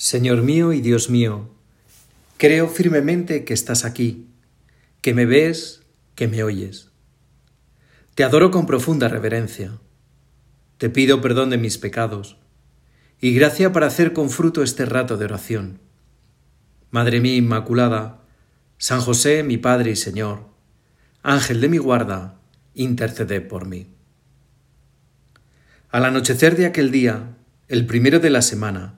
Señor mío y Dios mío, creo firmemente que estás aquí, que me ves, que me oyes. Te adoro con profunda reverencia. Te pido perdón de mis pecados y gracia para hacer con fruto este rato de oración. Madre mía Inmaculada, San José, mi Padre y Señor, Ángel de mi guarda, intercede por mí. Al anochecer de aquel día, el primero de la semana,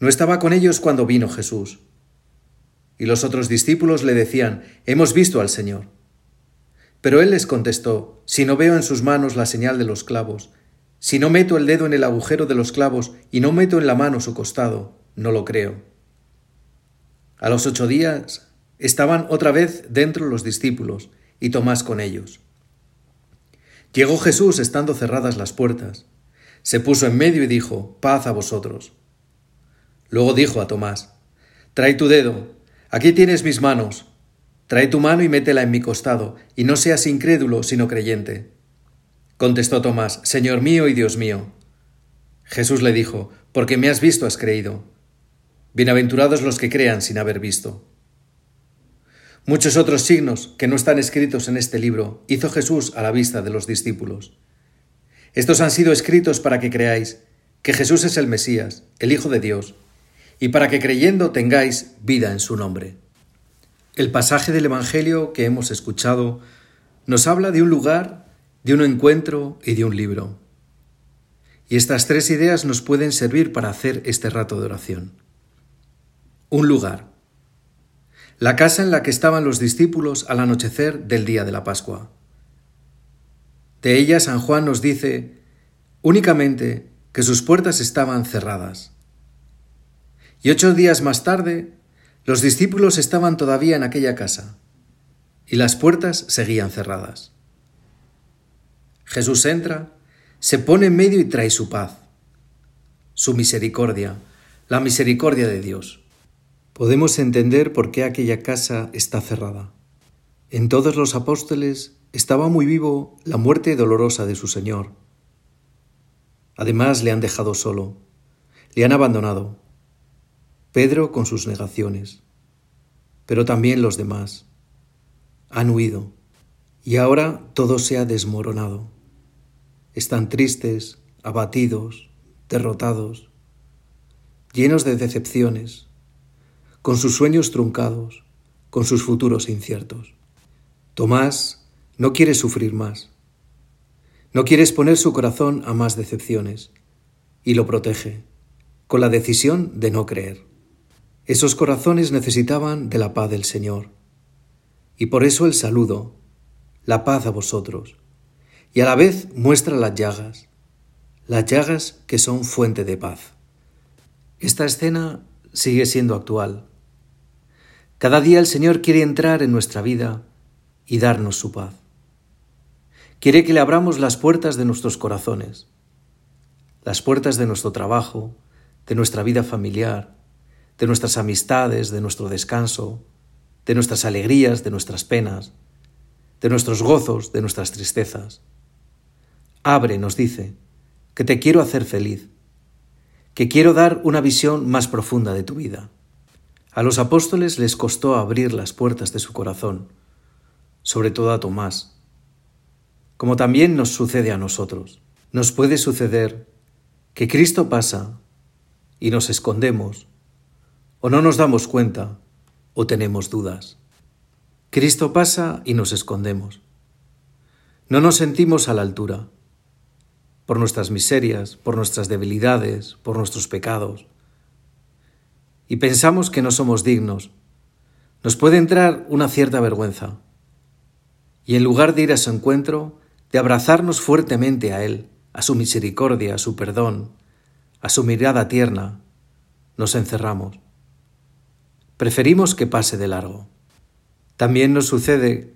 no estaba con ellos cuando vino Jesús. Y los otros discípulos le decían, Hemos visto al Señor. Pero él les contestó, Si no veo en sus manos la señal de los clavos, si no meto el dedo en el agujero de los clavos y no meto en la mano su costado, no lo creo. A los ocho días estaban otra vez dentro los discípulos y Tomás con ellos. Llegó Jesús estando cerradas las puertas. Se puso en medio y dijo, Paz a vosotros. Luego dijo a Tomás, Trae tu dedo, aquí tienes mis manos, trae tu mano y métela en mi costado, y no seas incrédulo, sino creyente. Contestó Tomás, Señor mío y Dios mío. Jesús le dijo, Porque me has visto has creído. Bienaventurados los que crean sin haber visto. Muchos otros signos que no están escritos en este libro hizo Jesús a la vista de los discípulos. Estos han sido escritos para que creáis que Jesús es el Mesías, el Hijo de Dios, y para que creyendo tengáis vida en su nombre. El pasaje del Evangelio que hemos escuchado nos habla de un lugar, de un encuentro y de un libro. Y estas tres ideas nos pueden servir para hacer este rato de oración. Un lugar. La casa en la que estaban los discípulos al anochecer del día de la Pascua. De ella San Juan nos dice únicamente que sus puertas estaban cerradas. Y ocho días más tarde, los discípulos estaban todavía en aquella casa, y las puertas seguían cerradas. Jesús entra, se pone en medio y trae su paz, su misericordia, la misericordia de Dios. Podemos entender por qué aquella casa está cerrada. En todos los apóstoles estaba muy vivo la muerte dolorosa de su Señor. Además le han dejado solo, le han abandonado, Pedro con sus negaciones, pero también los demás. Han huido y ahora todo se ha desmoronado. Están tristes, abatidos, derrotados, llenos de decepciones, con sus sueños truncados, con sus futuros inciertos. Tomás no quiere sufrir más, no quiere exponer su corazón a más decepciones y lo protege con la decisión de no creer. Esos corazones necesitaban de la paz del Señor. Y por eso el saludo, la paz a vosotros. Y a la vez muestra las llagas, las llagas que son fuente de paz. Esta escena sigue siendo actual. Cada día el Señor quiere entrar en nuestra vida y darnos su paz. Quiere que le abramos las puertas de nuestros corazones, las puertas de nuestro trabajo, de nuestra vida familiar, de nuestras amistades, de nuestro descanso, de nuestras alegrías, de nuestras penas, de nuestros gozos, de nuestras tristezas. Abre, nos dice, que te quiero hacer feliz, que quiero dar una visión más profunda de tu vida. A los apóstoles les costó abrir las puertas de su corazón, sobre todo a Tomás, como también nos sucede a nosotros. Nos puede suceder que Cristo pasa y nos escondemos o no nos damos cuenta o tenemos dudas. Cristo pasa y nos escondemos. No nos sentimos a la altura por nuestras miserias, por nuestras debilidades, por nuestros pecados. Y pensamos que no somos dignos. Nos puede entrar una cierta vergüenza. Y en lugar de ir a su encuentro, de abrazarnos fuertemente a Él, a su misericordia, a su perdón, a su mirada tierna, nos encerramos. Preferimos que pase de largo. También nos sucede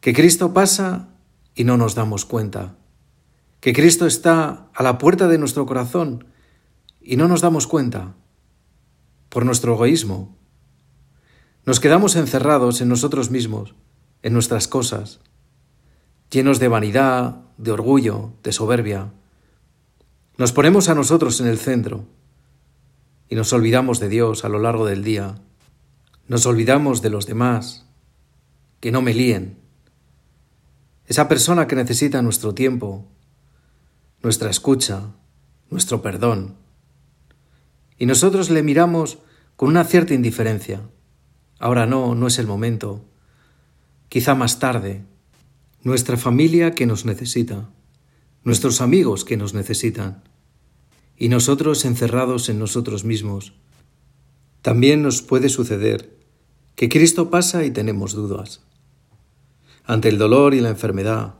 que Cristo pasa y no nos damos cuenta, que Cristo está a la puerta de nuestro corazón y no nos damos cuenta por nuestro egoísmo. Nos quedamos encerrados en nosotros mismos, en nuestras cosas, llenos de vanidad, de orgullo, de soberbia. Nos ponemos a nosotros en el centro y nos olvidamos de Dios a lo largo del día. Nos olvidamos de los demás, que no me líen, esa persona que necesita nuestro tiempo, nuestra escucha, nuestro perdón. Y nosotros le miramos con una cierta indiferencia. Ahora no, no es el momento. Quizá más tarde. Nuestra familia que nos necesita. Nuestros amigos que nos necesitan. Y nosotros encerrados en nosotros mismos. También nos puede suceder que Cristo pasa y tenemos dudas ante el dolor y la enfermedad,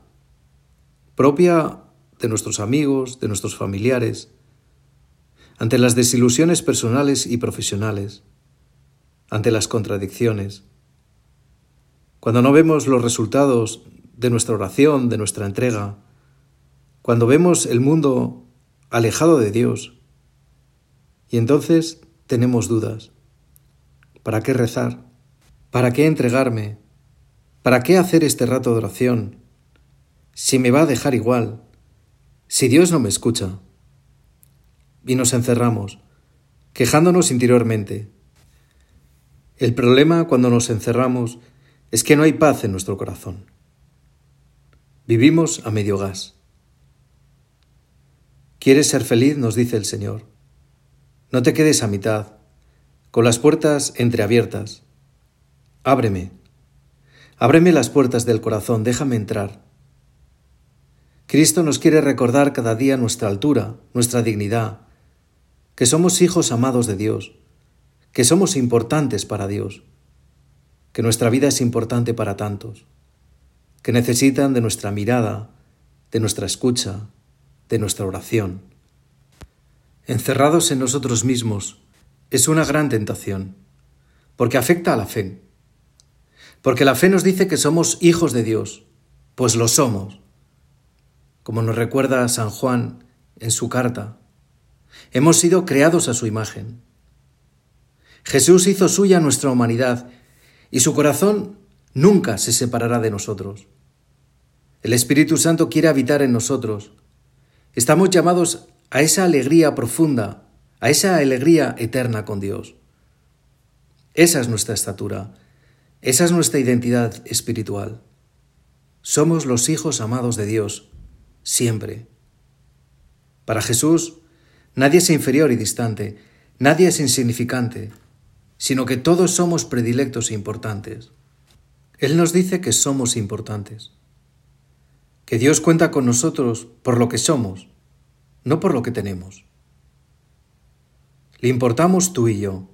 propia de nuestros amigos, de nuestros familiares, ante las desilusiones personales y profesionales, ante las contradicciones. Cuando no vemos los resultados de nuestra oración, de nuestra entrega, cuando vemos el mundo alejado de Dios, y entonces tenemos dudas. ¿Para qué rezar? ¿Para qué entregarme? ¿Para qué hacer este rato de oración? Si me va a dejar igual, si Dios no me escucha. Y nos encerramos, quejándonos interiormente. El problema cuando nos encerramos es que no hay paz en nuestro corazón. Vivimos a medio gas. ¿Quieres ser feliz? nos dice el Señor. No te quedes a mitad, con las puertas entreabiertas. Ábreme, Ábreme las puertas del corazón, déjame entrar. Cristo nos quiere recordar cada día nuestra altura, nuestra dignidad, que somos hijos amados de Dios, que somos importantes para Dios, que nuestra vida es importante para tantos, que necesitan de nuestra mirada, de nuestra escucha, de nuestra oración. Encerrados en nosotros mismos es una gran tentación, porque afecta a la fe porque la fe nos dice que somos hijos de Dios, pues lo somos. Como nos recuerda San Juan en su carta, hemos sido creados a su imagen. Jesús hizo suya nuestra humanidad y su corazón nunca se separará de nosotros. El Espíritu Santo quiere habitar en nosotros. Estamos llamados a esa alegría profunda, a esa alegría eterna con Dios. Esa es nuestra estatura esa es nuestra identidad espiritual. Somos los hijos amados de Dios, siempre. Para Jesús, nadie es inferior y distante, nadie es insignificante, sino que todos somos predilectos e importantes. Él nos dice que somos importantes, que Dios cuenta con nosotros por lo que somos, no por lo que tenemos. Le importamos tú y yo.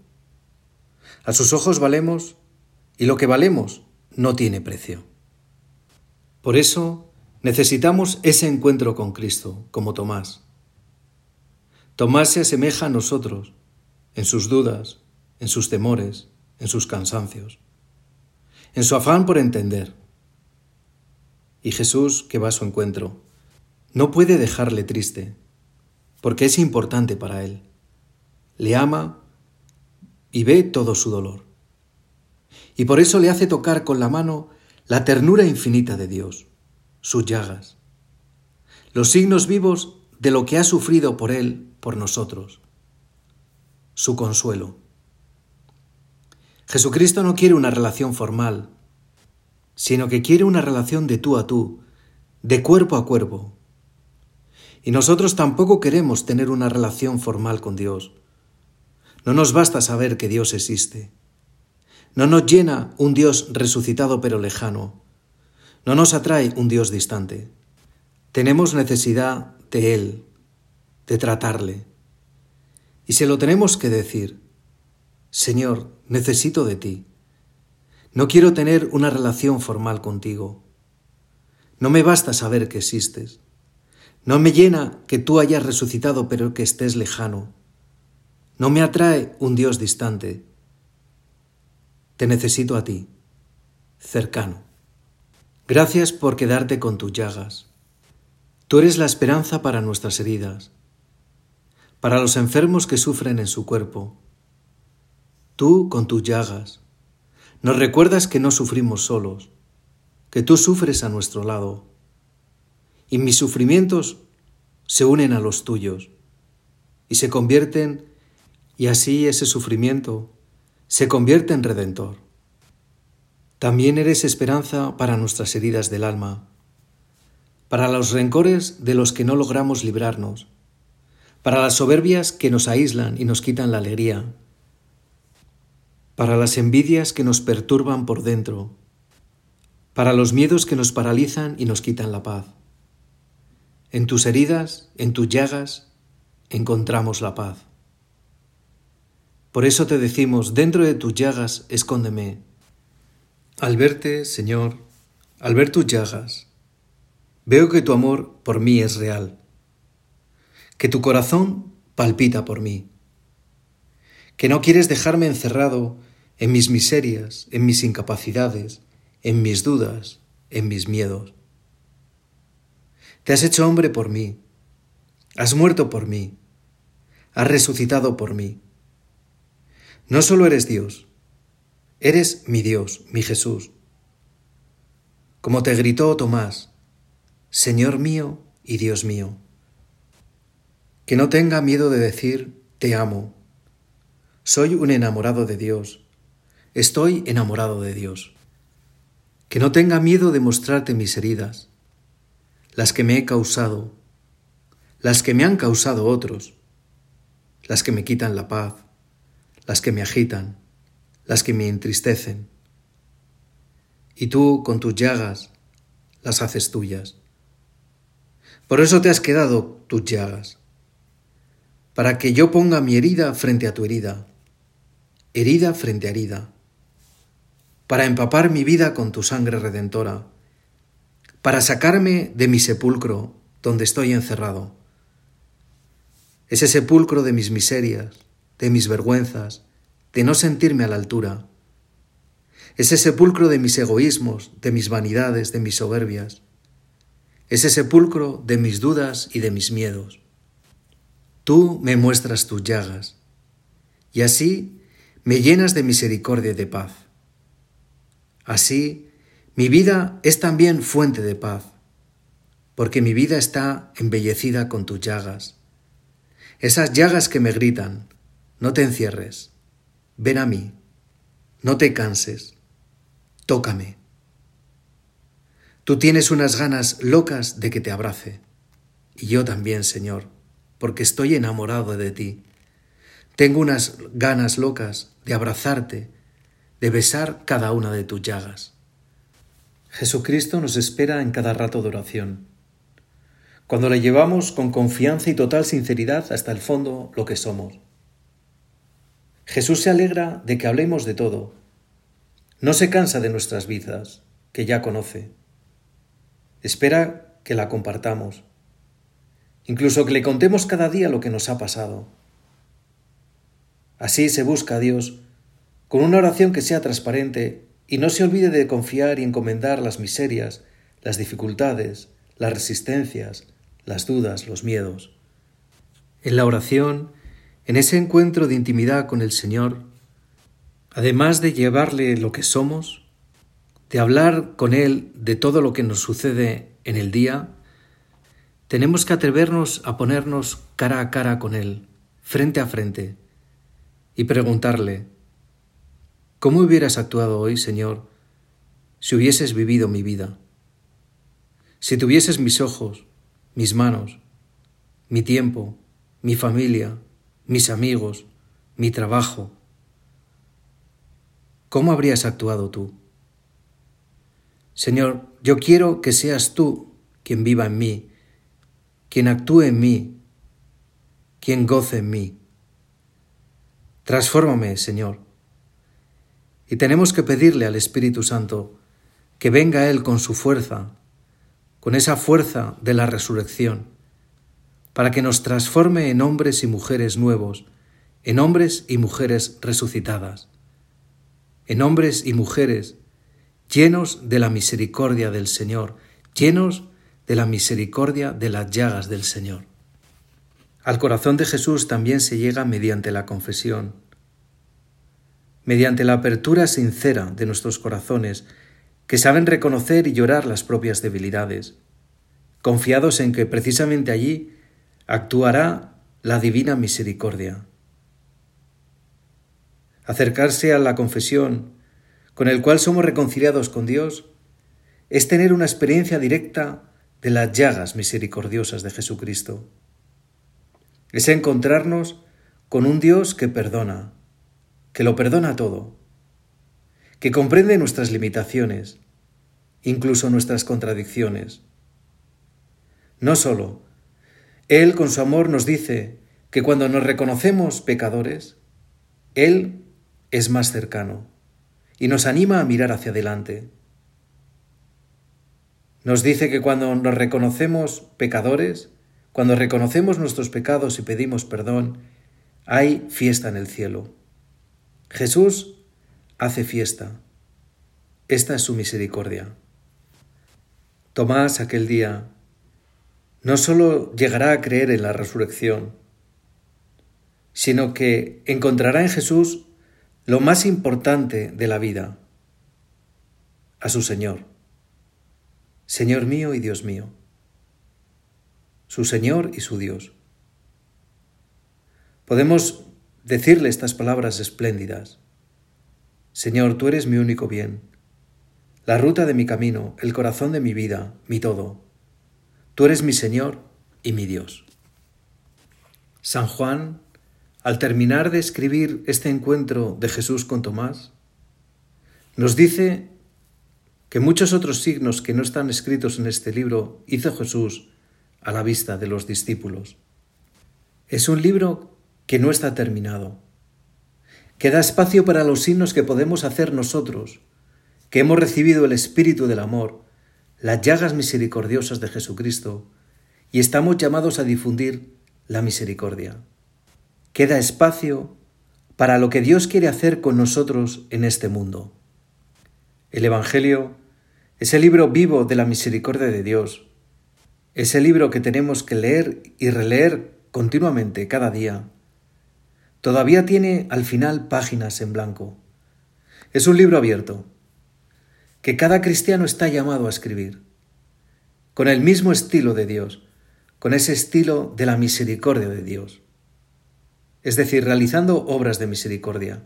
A sus ojos valemos y lo que valemos no tiene precio. Por eso necesitamos ese encuentro con Cristo, como Tomás. Tomás se asemeja a nosotros en sus dudas, en sus temores, en sus cansancios, en su afán por entender. Y Jesús, que va a su encuentro, no puede dejarle triste, porque es importante para él. Le ama y ve todo su dolor y por eso le hace tocar con la mano la ternura infinita de Dios, sus llagas, los signos vivos de lo que ha sufrido por Él, por nosotros, su consuelo. Jesucristo no quiere una relación formal, sino que quiere una relación de tú a tú, de cuerpo a cuerpo. Y nosotros tampoco queremos tener una relación formal con Dios. No nos basta saber que Dios existe. No nos llena un Dios resucitado pero lejano. No nos atrae un Dios distante. Tenemos necesidad de Él, de tratarle. Y se lo tenemos que decir. Señor, necesito de ti. No quiero tener una relación formal contigo. No me basta saber que existes. No me llena que tú hayas resucitado pero que estés lejano. No me atrae un Dios distante. Te necesito a ti, cercano. Gracias por quedarte con tus llagas. Tú eres la esperanza para nuestras heridas, para los enfermos que sufren en su cuerpo. Tú con tus llagas nos recuerdas que no sufrimos solos, que tú sufres a nuestro lado. Y mis sufrimientos se unen a los tuyos y se convierten, y así ese sufrimiento se convierte en redentor. También eres esperanza para nuestras heridas del alma, para los rencores de los que no logramos librarnos, para las soberbias que nos aíslan y nos quitan la alegría, para las envidias que nos perturban por dentro, para los miedos que nos paralizan y nos quitan la paz. En tus heridas, en tus llagas, encontramos la paz. Por eso te decimos, dentro de tus llagas, escóndeme, al verte, Señor, al ver tus llagas, veo que tu amor por mí es real, que tu corazón palpita por mí, que no quieres dejarme encerrado en mis miserias, en mis incapacidades, en mis dudas, en mis miedos. Te has hecho hombre por mí, has muerto por mí, has resucitado por mí. No solo eres Dios, Eres mi Dios, mi Jesús. Como te gritó Tomás, Señor mío y Dios mío. Que no tenga miedo de decir, te amo. Soy un enamorado de Dios. Estoy enamorado de Dios. Que no tenga miedo de mostrarte mis heridas, las que me he causado, las que me han causado otros, las que me quitan la paz, las que me agitan, las que me entristecen. Y tú con tus llagas las haces tuyas. Por eso te has quedado tus llagas, para que yo ponga mi herida frente a tu herida, herida frente a herida, para empapar mi vida con tu sangre redentora, para sacarme de mi sepulcro donde estoy encerrado. Ese sepulcro de mis miserias, de mis vergüenzas, de no sentirme a la altura. Ese sepulcro de mis egoísmos, de mis vanidades, de mis soberbias. Ese sepulcro de mis dudas y de mis miedos. Tú me muestras tus llagas, y así me llenas de misericordia y de paz. Así, mi vida es también fuente de paz, porque mi vida está embellecida con tus llagas. Esas llagas que me gritan, no te encierres, ven a mí, no te canses, tócame. Tú tienes unas ganas locas de que te abrace, y yo también, Señor, porque estoy enamorado de ti. Tengo unas ganas locas de abrazarte, de besar cada una de tus llagas. Jesucristo nos espera en cada rato de oración. Cuando le llevamos con confianza y total sinceridad hasta el fondo lo que somos. Jesús se alegra de que hablemos de todo. No se cansa de nuestras vidas, que ya conoce. Espera que la compartamos, incluso que le contemos cada día lo que nos ha pasado. Así se busca a Dios con una oración que sea transparente y no se olvide de confiar y encomendar las miserias, las dificultades, las resistencias, las dudas, los miedos. En la oración, en ese encuentro de intimidad con el Señor, además de llevarle lo que somos, de hablar con Él de todo lo que nos sucede en el día, tenemos que atrevernos a ponernos cara a cara con Él, frente a frente, y preguntarle, ¿cómo hubieras actuado hoy, Señor, si hubieses vivido mi vida? Si tuvieses mis ojos, mis manos, mi tiempo, mi familia, mis amigos, mi trabajo. ¿Cómo habrías actuado tú? Señor, yo quiero que seas tú quien viva en mí, quien actúe en mí, quien goce en mí. Transfórmame, Señor. Y tenemos que pedirle al Espíritu Santo que venga Él con su fuerza, con esa fuerza de la resurrección, para que nos transforme en hombres y mujeres nuevos en hombres y mujeres resucitadas, en hombres y mujeres llenos de la misericordia del Señor, llenos de la misericordia de las llagas del Señor. Al corazón de Jesús también se llega mediante la confesión, mediante la apertura sincera de nuestros corazones, que saben reconocer y llorar las propias debilidades, confiados en que precisamente allí actuará la divina misericordia. Acercarse a la confesión, con el cual somos reconciliados con Dios, es tener una experiencia directa de las llagas misericordiosas de Jesucristo. Es encontrarnos con un Dios que perdona, que lo perdona todo, que comprende nuestras limitaciones, incluso nuestras contradicciones. No solo, Él con su amor nos dice que cuando nos reconocemos pecadores, Él es más cercano y nos anima a mirar hacia adelante. Nos dice que cuando nos reconocemos pecadores, cuando reconocemos nuestros pecados y pedimos perdón, hay fiesta en el cielo. Jesús hace fiesta. Esta es su misericordia. Tomás aquel día no sólo llegará a creer en la resurrección, sino que encontrará en Jesús lo más importante de la vida, a su Señor, Señor mío y Dios mío, su Señor y su Dios. Podemos decirle estas palabras espléndidas. Señor, tú eres mi único bien, la ruta de mi camino, el corazón de mi vida, mi todo. Tú eres mi Señor y mi Dios. San Juan al terminar de escribir este encuentro de Jesús con Tomás, nos dice que muchos otros signos que no están escritos en este libro hizo Jesús a la vista de los discípulos. Es un libro que no está terminado, que da espacio para los signos que podemos hacer nosotros, que hemos recibido el Espíritu del Amor, las llagas misericordiosas de Jesucristo, y estamos llamados a difundir la misericordia queda espacio para lo que Dios quiere hacer con nosotros en este mundo. El Evangelio es el libro vivo de la misericordia de Dios. Es el libro que tenemos que leer y releer continuamente cada día. Todavía tiene al final páginas en blanco. Es un libro abierto que cada cristiano está llamado a escribir, con el mismo estilo de Dios, con ese estilo de la misericordia de Dios es decir, realizando obras de misericordia,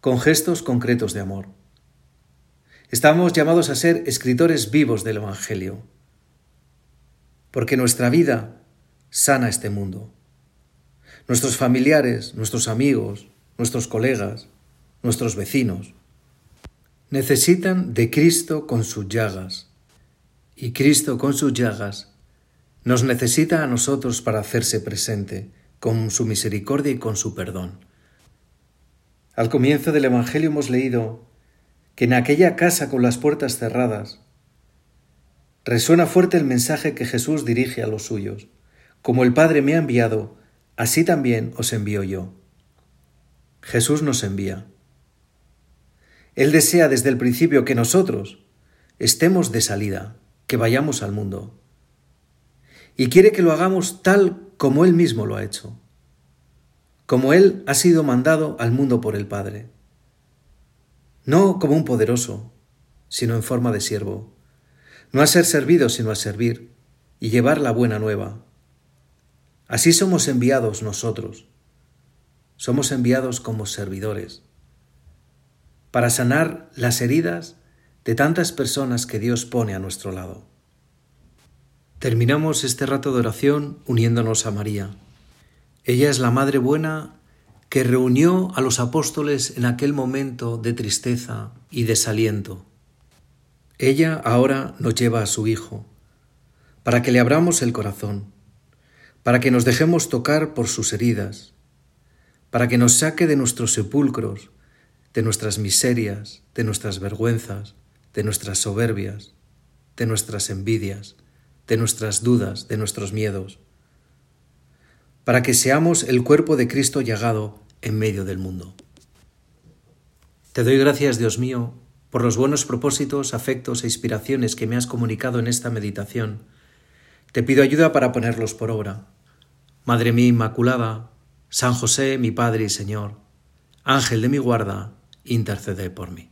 con gestos concretos de amor. Estamos llamados a ser escritores vivos del Evangelio, porque nuestra vida sana este mundo. Nuestros familiares, nuestros amigos, nuestros colegas, nuestros vecinos, necesitan de Cristo con sus llagas, y Cristo con sus llagas nos necesita a nosotros para hacerse presente con su misericordia y con su perdón. Al comienzo del Evangelio hemos leído que en aquella casa con las puertas cerradas resuena fuerte el mensaje que Jesús dirige a los suyos. Como el Padre me ha enviado, así también os envío yo. Jesús nos envía. Él desea desde el principio que nosotros estemos de salida, que vayamos al mundo. Y quiere que lo hagamos tal como Él mismo lo ha hecho, como Él ha sido mandado al mundo por el Padre. No como un poderoso, sino en forma de siervo, no a ser servido, sino a servir y llevar la buena nueva. Así somos enviados nosotros, somos enviados como servidores, para sanar las heridas de tantas personas que Dios pone a nuestro lado. Terminamos este rato de oración uniéndonos a María. Ella es la Madre Buena que reunió a los apóstoles en aquel momento de tristeza y desaliento. Ella ahora nos lleva a su Hijo, para que le abramos el corazón, para que nos dejemos tocar por sus heridas, para que nos saque de nuestros sepulcros, de nuestras miserias, de nuestras vergüenzas, de nuestras soberbias, de nuestras envidias, de nuestras dudas, de nuestros miedos, para que seamos el cuerpo de Cristo llagado en medio del mundo. Te doy gracias, Dios mío, por los buenos propósitos, afectos e inspiraciones que me has comunicado en esta meditación. Te pido ayuda para ponerlos por obra. Madre mía Inmaculada, San José, mi Padre y Señor, Ángel de mi guarda, intercede por mí.